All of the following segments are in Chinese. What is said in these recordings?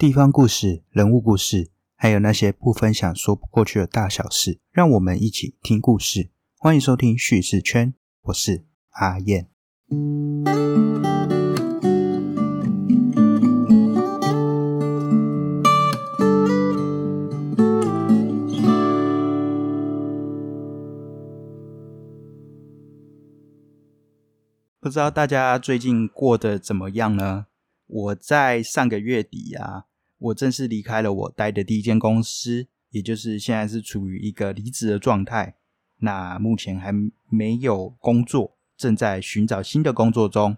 地方故事、人物故事，还有那些不分享说不过去的大小事，让我们一起听故事。欢迎收听叙事圈，我是阿燕。不知道大家最近过得怎么样呢？我在上个月底啊，我正式离开了我待的第一间公司，也就是现在是处于一个离职的状态。那目前还没有工作，正在寻找新的工作中。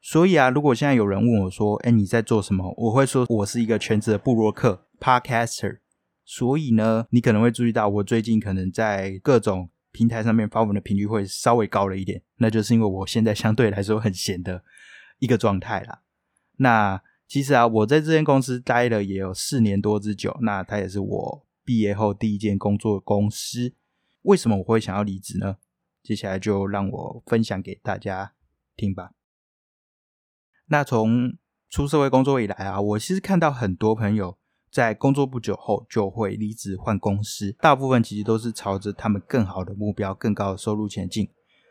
所以啊，如果现在有人问我说：“哎，你在做什么？”我会说我是一个全职的布洛克 （Podcaster）。所以呢，你可能会注意到我最近可能在各种平台上面发文的频率会稍微高了一点，那就是因为我现在相对来说很闲的一个状态啦。那其实啊，我在这间公司待了也有四年多之久，那它也是我毕业后第一间工作公司。为什么我会想要离职呢？接下来就让我分享给大家听吧。那从出社会工作以来啊，我其实看到很多朋友在工作不久后就会离职换公司，大部分其实都是朝着他们更好的目标、更高的收入前进。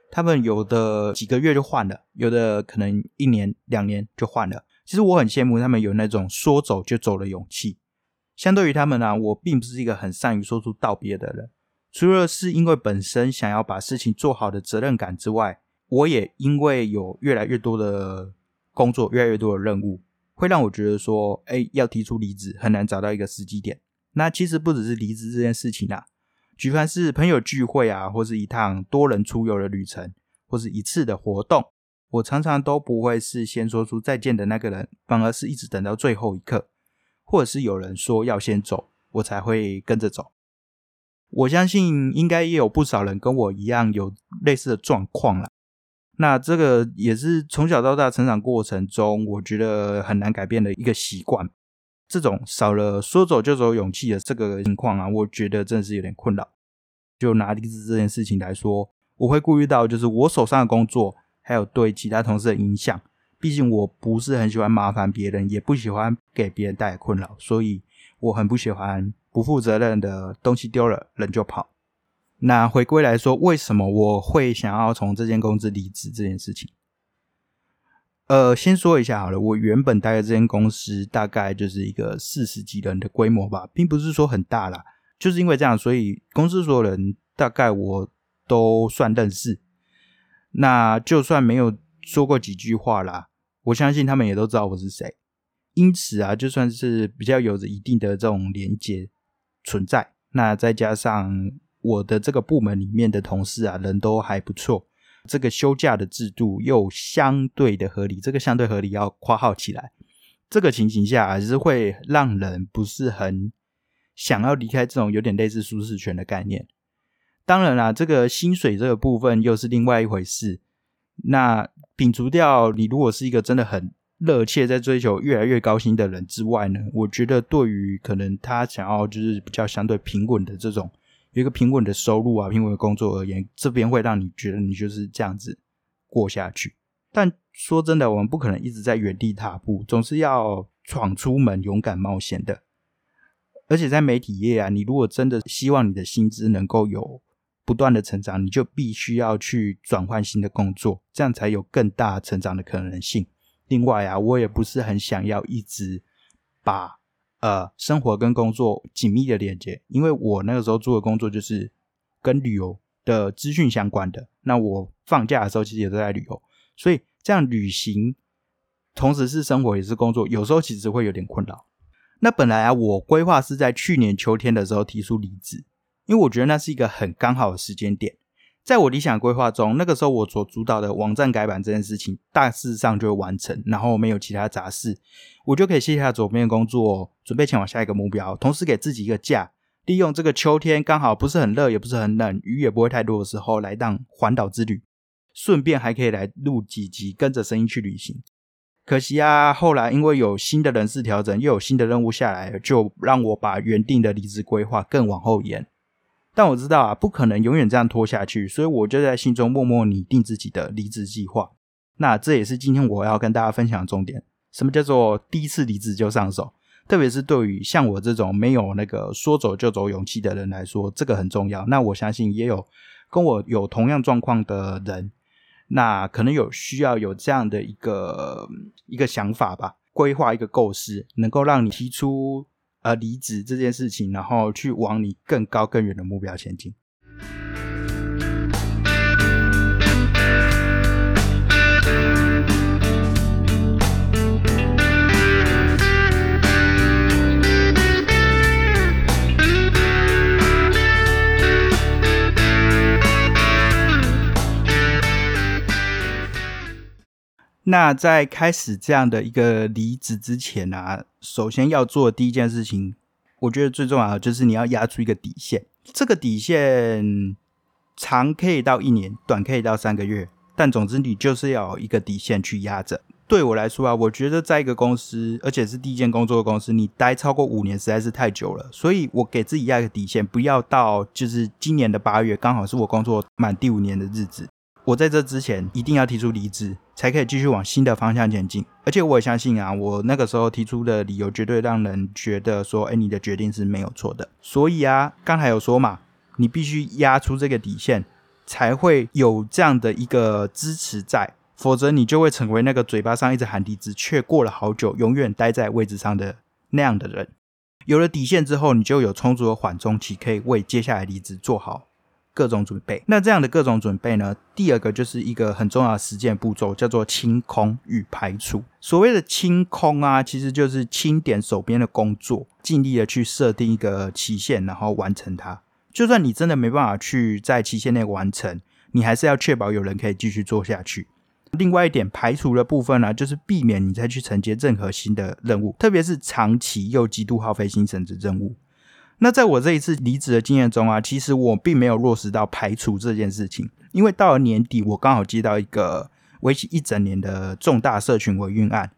他们有的几个月就换了，有的可能一年、两年就换了。其实我很羡慕他们有那种说走就走的勇气。相对于他们呢，我并不是一个很善于说出道别的人。除了是因为本身想要把事情做好的责任感之外，我也因为有越来越多的工作、越来越多的任务，会让我觉得说，哎，要提出离职很难找到一个时机点。那其实不只是离职这件事情啊，举凡是朋友聚会啊，或是一趟多人出游的旅程，或是一次的活动。我常常都不会是先说出再见的那个人，反而是一直等到最后一刻，或者是有人说要先走，我才会跟着走。我相信应该也有不少人跟我一样有类似的状况了。那这个也是从小到大成长过程中，我觉得很难改变的一个习惯。这种少了说走就走勇气的这个情况啊，我觉得真的是有点困扰。就拿离职这件事情来说，我会顾虑到就是我手上的工作。还有对其他同事的影响，毕竟我不是很喜欢麻烦别人，也不喜欢给别人带来困扰，所以我很不喜欢不负责任的东西丢了人就跑。那回归来说，为什么我会想要从这间公司离职这件事情？呃，先说一下好了，我原本待的这间公司大概就是一个四十几人的规模吧，并不是说很大啦，就是因为这样，所以公司所有人大概我都算认识。那就算没有说过几句话啦，我相信他们也都知道我是谁。因此啊，就算是比较有着一定的这种连接存在，那再加上我的这个部门里面的同事啊，人都还不错，这个休假的制度又相对的合理，这个相对合理要括号起来。这个情形下还是会让人不是很想要离开这种有点类似舒适圈的概念。当然啦，这个薪水这个部分又是另外一回事。那摒除掉你如果是一个真的很热切在追求越来越高薪的人之外呢，我觉得对于可能他想要就是比较相对平稳的这种有一个平稳的收入啊、平稳的工作而言，这边会让你觉得你就是这样子过下去。但说真的，我们不可能一直在原地踏步，总是要闯出门、勇敢冒险的。而且在媒体业啊，你如果真的希望你的薪资能够有不断的成长，你就必须要去转换新的工作，这样才有更大成长的可能性。另外啊，我也不是很想要一直把呃生活跟工作紧密的连接，因为我那个时候做的工作就是跟旅游的资讯相关的。那我放假的时候其实也都在旅游，所以这样旅行同时是生活也是工作，有时候其实会有点困扰。那本来啊，我规划是在去年秋天的时候提出离职。因为我觉得那是一个很刚好的时间点，在我理想规划中，那个时候我所主导的网站改版这件事情，大致上就会完成，然后没有其他杂事，我就可以卸下左边的工作，准备前往下一个目标，同时给自己一个假，利用这个秋天刚好不是很热，也不是很冷，雨也不会太多的时候，来当环岛之旅，顺便还可以来录几集，跟着声音去旅行。可惜啊，后来因为有新的人事调整，又有新的任务下来，就让我把原定的离职规划更往后延。但我知道啊，不可能永远这样拖下去，所以我就在心中默默拟定自己的离职计划。那这也是今天我要跟大家分享的重点：什么叫做第一次离职就上手？特别是对于像我这种没有那个说走就走勇气的人来说，这个很重要。那我相信也有跟我有同样状况的人，那可能有需要有这样的一个一个想法吧，规划一个构思，能够让你提出而离职这件事情，然后去往你更高更远的目标前进。那在开始这样的一个离职之前啊，首先要做的第一件事情，我觉得最重要的就是你要压出一个底线。这个底线长可以到一年，短可以到三个月，但总之你就是要有一个底线去压着。对我来说啊，我觉得在一个公司，而且是第一件工作的公司，你待超过五年实在是太久了，所以我给自己压一个底线，不要到就是今年的八月，刚好是我工作满第五年的日子。我在这之前一定要提出离职，才可以继续往新的方向前进。而且我也相信啊，我那个时候提出的理由绝对让人觉得说，哎，你的决定是没有错的。所以啊，刚才有说嘛，你必须压出这个底线，才会有这样的一个支持在，否则你就会成为那个嘴巴上一直喊离职，却过了好久永远待在位置上的那样的人。有了底线之后，你就有充足的缓冲期，可以为接下来离职做好。各种准备，那这样的各种准备呢？第二个就是一个很重要的实践步骤，叫做清空与排除。所谓的清空啊，其实就是清点手边的工作，尽力的去设定一个期限，然后完成它。就算你真的没办法去在期限内完成，你还是要确保有人可以继续做下去。另外一点，排除的部分呢，就是避免你再去承接任何新的任务，特别是长期又极度耗费心神的任务。那在我这一次离职的经验中啊，其实我并没有落实到排除这件事情，因为到了年底，我刚好接到一个为期一整年的重大社群维运案，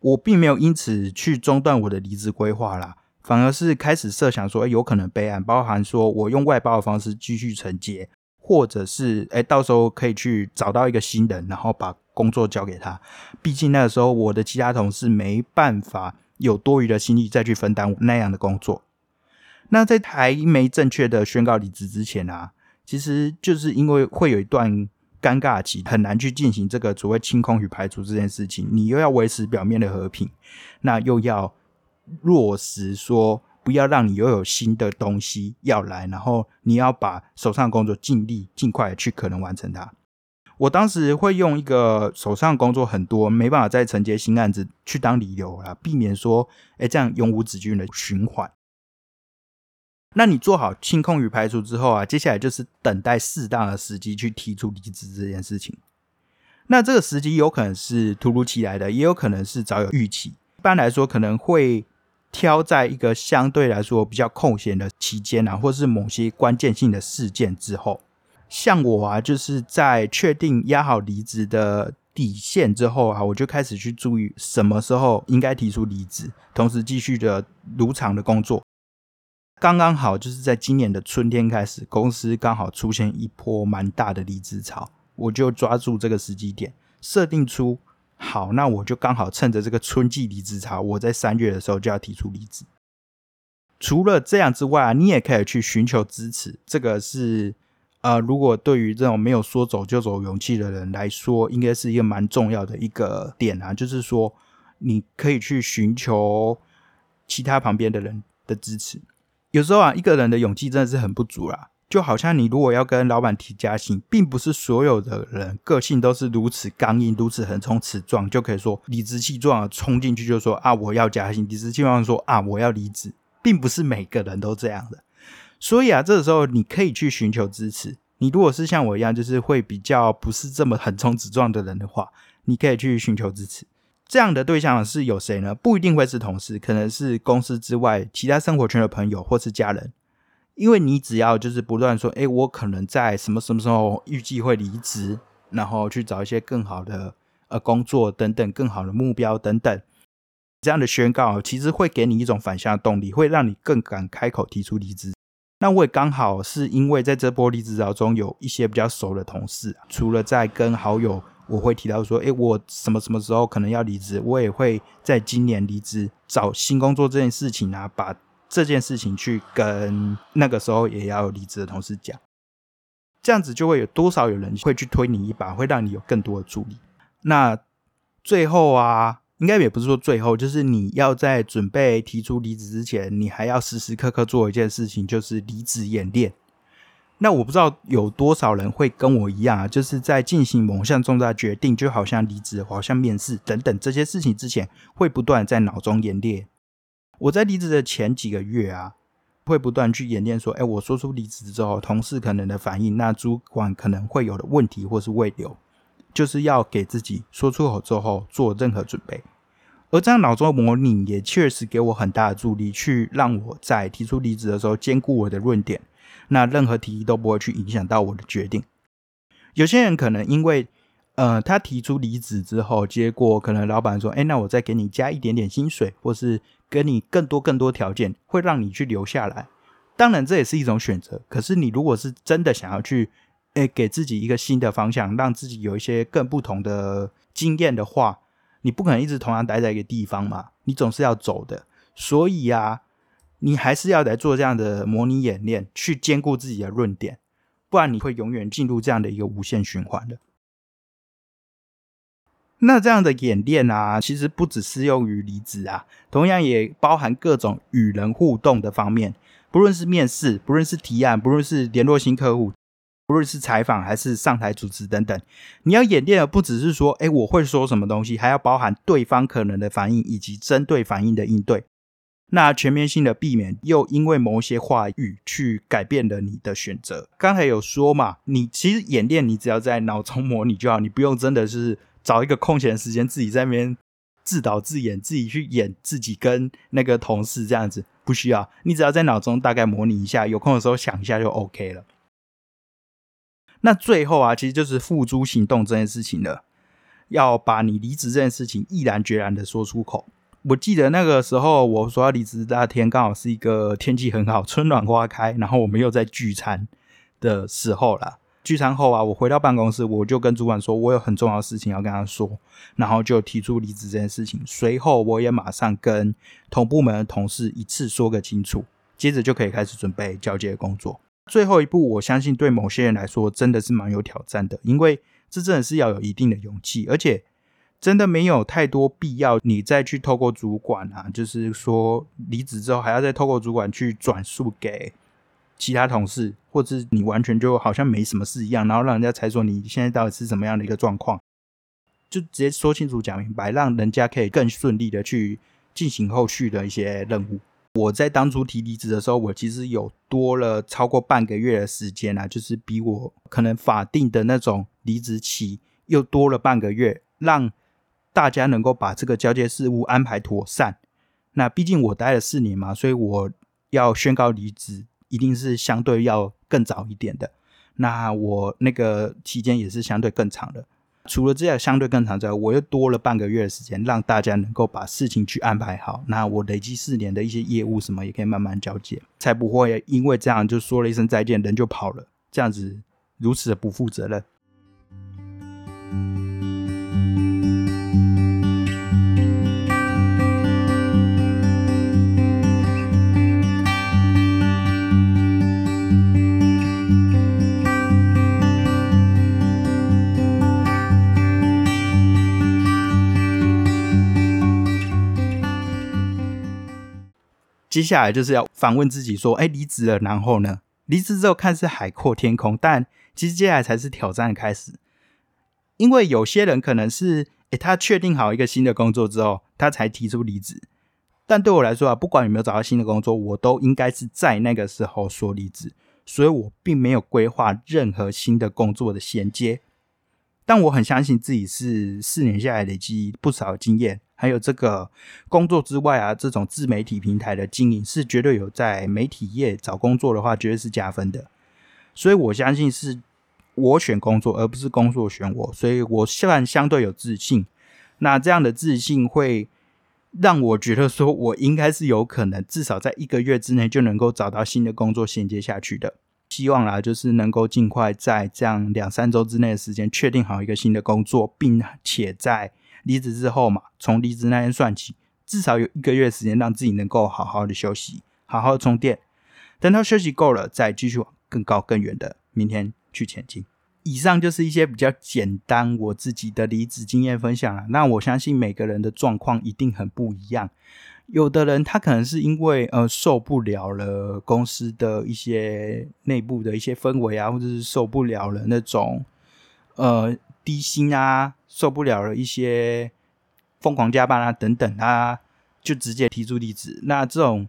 我并没有因此去中断我的离职规划啦，反而是开始设想说，哎，有可能备案，包含说我用外包的方式继续承接，或者是哎，到时候可以去找到一个新人，然后把工作交给他。毕竟那个时候我的其他同事没办法有多余的心力再去分担那样的工作。那在还没正确的宣告离职之前啊，其实就是因为会有一段尴尬期，很难去进行这个所谓清空与排除这件事情。你又要维持表面的和平，那又要落实说不要让你又有新的东西要来，然后你要把手上的工作尽力尽快去可能完成它。我当时会用一个手上工作很多，没办法再承接新案子去当理由啦，避免说哎这样永无止境的循环。那你做好清空与排除之后啊，接下来就是等待适当的时机去提出离职这件事情。那这个时机有可能是突如其来的，也有可能是早有预期。一般来说，可能会挑在一个相对来说比较空闲的期间啊，或是某些关键性的事件之后。像我啊，就是在确定压好离职的底线之后啊，我就开始去注意什么时候应该提出离职，同时继续的如常的工作。刚刚好就是在今年的春天开始，公司刚好出现一波蛮大的离职潮，我就抓住这个时机点，设定出好，那我就刚好趁着这个春季离职潮，我在三月的时候就要提出离职。除了这样之外啊，你也可以去寻求支持，这个是呃，如果对于这种没有说走就走勇气的人来说，应该是一个蛮重要的一个点啊，就是说你可以去寻求其他旁边的人的支持。有时候啊，一个人的勇气真的是很不足啦。就好像你如果要跟老板提加薪，并不是所有的人个性都是如此刚硬、如此横冲直撞，就可以说理直气壮的冲进去就说啊我要加薪，理直气壮说啊我要离职，并不是每个人都这样的。所以啊，这个时候你可以去寻求支持。你如果是像我一样，就是会比较不是这么横冲直撞的人的话，你可以去寻求支持。这样的对象是有谁呢？不一定会是同事，可能是公司之外其他生活圈的朋友或是家人。因为你只要就是不断说，哎，我可能在什么什么时候预计会离职，然后去找一些更好的呃工作等等，更好的目标等等，这样的宣告其实会给你一种反向动力，会让你更敢开口提出离职。那我也刚好是因为在这波离职潮中有一些比较熟的同事，除了在跟好友我会提到说，诶，我什么什么时候可能要离职，我也会在今年离职找新工作这件事情啊，把这件事情去跟那个时候也要离职的同事讲，这样子就会有多少有人会去推你一把，会让你有更多的助力。那最后啊。应该也不是说最后，就是你要在准备提出离职之前，你还要时时刻刻做一件事情，就是离职演练。那我不知道有多少人会跟我一样啊，就是在进行某项重大决定，就好像离职、好像面试等等这些事情之前，会不断在脑中演练。我在离职的前几个月啊，会不断去演练说，哎，我说出离职之后，同事可能的反应，那主管可能会有的问题或是未留，就是要给自己说出口之后做任何准备。而这样脑中的模拟也确实给我很大的助力，去让我在提出离职的时候兼顾我的论点，那任何提议都不会去影响到我的决定。有些人可能因为，呃，他提出离职之后，结果可能老板说，哎，那我再给你加一点点薪水，或是给你更多更多条件，会让你去留下来。当然这也是一种选择。可是你如果是真的想要去，哎，给自己一个新的方向，让自己有一些更不同的经验的话。你不可能一直同样待在一个地方嘛，你总是要走的。所以啊，你还是要来做这样的模拟演练，去兼顾自己的论点，不然你会永远进入这样的一个无限循环的。那这样的演练啊，其实不只适用于离职啊，同样也包含各种与人互动的方面，不论是面试，不论是提案，不论是联络新客户。不论是采访还是上台主持等等，你要演练的不只是说，哎，我会说什么东西，还要包含对方可能的反应以及针对反应的应对。那全面性的避免又因为某些话语去改变了你的选择。刚才有说嘛，你其实演练，你只要在脑中模拟就好，你不用真的是找一个空闲时间自己在那边自导自演，自己去演自己跟那个同事这样子，不需要。你只要在脑中大概模拟一下，有空的时候想一下就 OK 了。那最后啊，其实就是付诸行动这件事情了，要把你离职这件事情毅然决然的说出口。我记得那个时候我说要离职那天，刚好是一个天气很好、春暖花开，然后我们又在聚餐的时候啦。聚餐后啊，我回到办公室，我就跟主管说，我有很重要的事情要跟他说，然后就提出离职这件事情。随后我也马上跟同部门的同事一次说个清楚，接着就可以开始准备交接工作。最后一步，我相信对某些人来说真的是蛮有挑战的，因为这真的是要有一定的勇气，而且真的没有太多必要你再去透过主管啊，就是说离职之后还要再透过主管去转述给其他同事，或者你完全就好像没什么事一样，然后让人家猜说你现在到底是什么样的一个状况，就直接说清楚讲明白，让人家可以更顺利的去进行后续的一些任务。我在当初提离职的时候，我其实有多了超过半个月的时间啊，就是比我可能法定的那种离职期又多了半个月，让大家能够把这个交接事务安排妥善。那毕竟我待了四年嘛，所以我要宣告离职，一定是相对要更早一点的。那我那个期间也是相对更长的。除了这样相对更长之外，我又多了半个月的时间，让大家能够把事情去安排好。那我累积四年的一些业务什么也可以慢慢交接，才不会因为这样就说了一声再见，人就跑了，这样子如此的不负责任。接下来就是要反问自己说：“哎，离职了，然后呢？离职之后看似海阔天空，但其实接下来才是挑战的开始。因为有些人可能是，哎，他确定好一个新的工作之后，他才提出离职。但对我来说啊，不管有没有找到新的工作，我都应该是在那个时候说离职。所以我并没有规划任何新的工作的衔接。但我很相信自己是四年下来累积不少经验。”还有这个工作之外啊，这种自媒体平台的经营是绝对有在媒体业找工作的话，绝对是加分的。所以我相信是我选工作，而不是工作选我。所以我算相对有自信。那这样的自信会让我觉得说，我应该是有可能至少在一个月之内就能够找到新的工作衔接下去的。希望啦，就是能够尽快在这样两三周之内的时间确定好一个新的工作，并且在离职之后嘛，从离职那天算起，至少有一个月时间让自己能够好好的休息，好好充电。等到休息够了，再继续往更高更远的明天去前进。以上就是一些比较简单我自己的离职经验分享了。那我相信每个人的状况一定很不一样。有的人他可能是因为呃受不了了公司的一些内部的一些氛围啊，或者是受不了了那种呃低薪啊，受不了了一些疯狂加班啊等等，啊就直接提出离职。那这种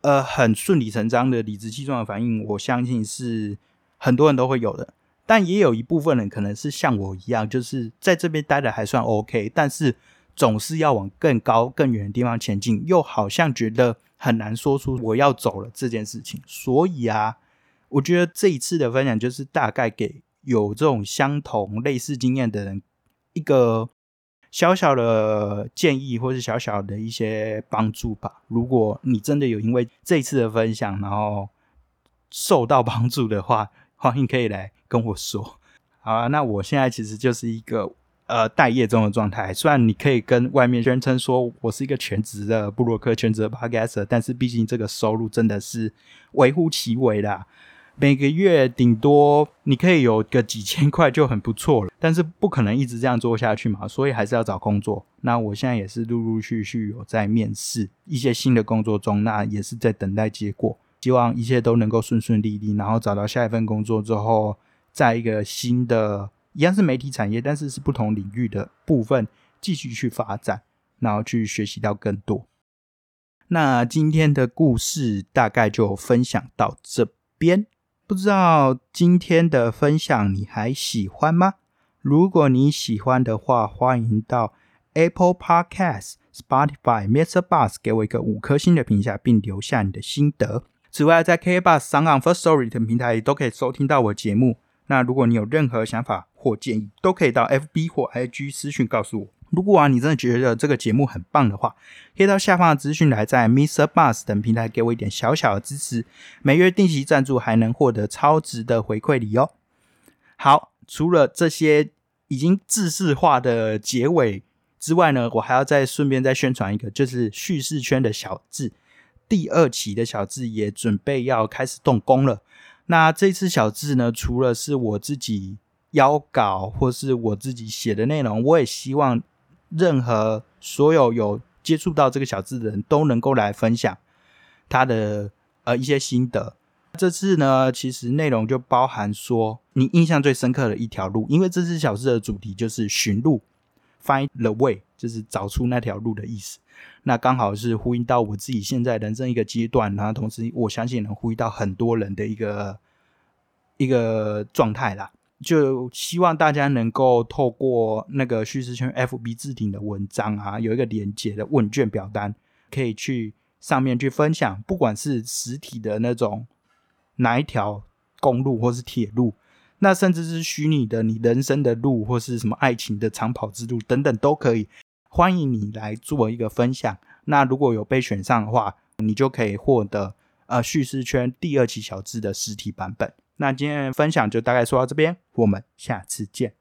呃很顺理成章的理直气壮的反应，我相信是很多人都会有的。但也有一部分人可能是像我一样，就是在这边待的还算 OK，但是总是要往更高更远的地方前进，又好像觉得很难说出我要走了这件事情。所以啊，我觉得这一次的分享就是大概给有这种相同类似经验的人一个小小的建议，或是小小的一些帮助吧。如果你真的有因为这一次的分享，然后受到帮助的话，欢迎可以来。跟我说，好啊，那我现在其实就是一个呃待业中的状态。虽然你可以跟外面宣称说我是一个全职的布洛克、全职的 p o d c a s t 但是毕竟这个收入真的是微乎其微啦。每个月顶多你可以有个几千块就很不错了，但是不可能一直这样做下去嘛，所以还是要找工作。那我现在也是陆陆续续有在面试一些新的工作中，那也是在等待结果。希望一切都能够顺顺利利，然后找到下一份工作之后。在一个新的一样是媒体产业，但是是不同领域的部分继续去发展，然后去学习到更多。那今天的故事大概就分享到这边，不知道今天的分享你还喜欢吗？如果你喜欢的话，欢迎到 Apple Podcast、Spotify、Mr. Bus 给我一个五颗星的评价，并留下你的心得。此外，在 K Bus、s o n First Story 等平台都可以收听到我节目。那如果你有任何想法或建议，都可以到 FB 或 IG 私讯告诉我。如果啊，你真的觉得这个节目很棒的话，可以到下方的资讯来，在 Mr. Bus 等平台给我一点小小的支持。每月定期赞助，还能获得超值的回馈礼哦。好，除了这些已经制式化的结尾之外呢，我还要再顺便再宣传一个，就是叙事圈的小字第二期的小字也准备要开始动工了。那这次小字呢，除了是我自己邀稿或是我自己写的内容，我也希望任何所有有接触到这个小字的人都能够来分享他的呃一些心得。这次呢，其实内容就包含说你印象最深刻的一条路，因为这次小字的主题就是寻路，find the way，就是找出那条路的意思。那刚好是呼应到我自己现在人生一个阶段，然后同时我相信能呼应到很多人的一个一个状态啦。就希望大家能够透过那个叙事圈 FB 置顶的文章啊，有一个连接的问卷表单，可以去上面去分享，不管是实体的那种哪一条公路或是铁路，那甚至是虚拟的你人生的路或是什么爱情的长跑之路等等都可以。欢迎你来做一个分享。那如果有被选上的话，你就可以获得呃叙事圈第二期小智的实体版本。那今天的分享就大概说到这边，我们下次见。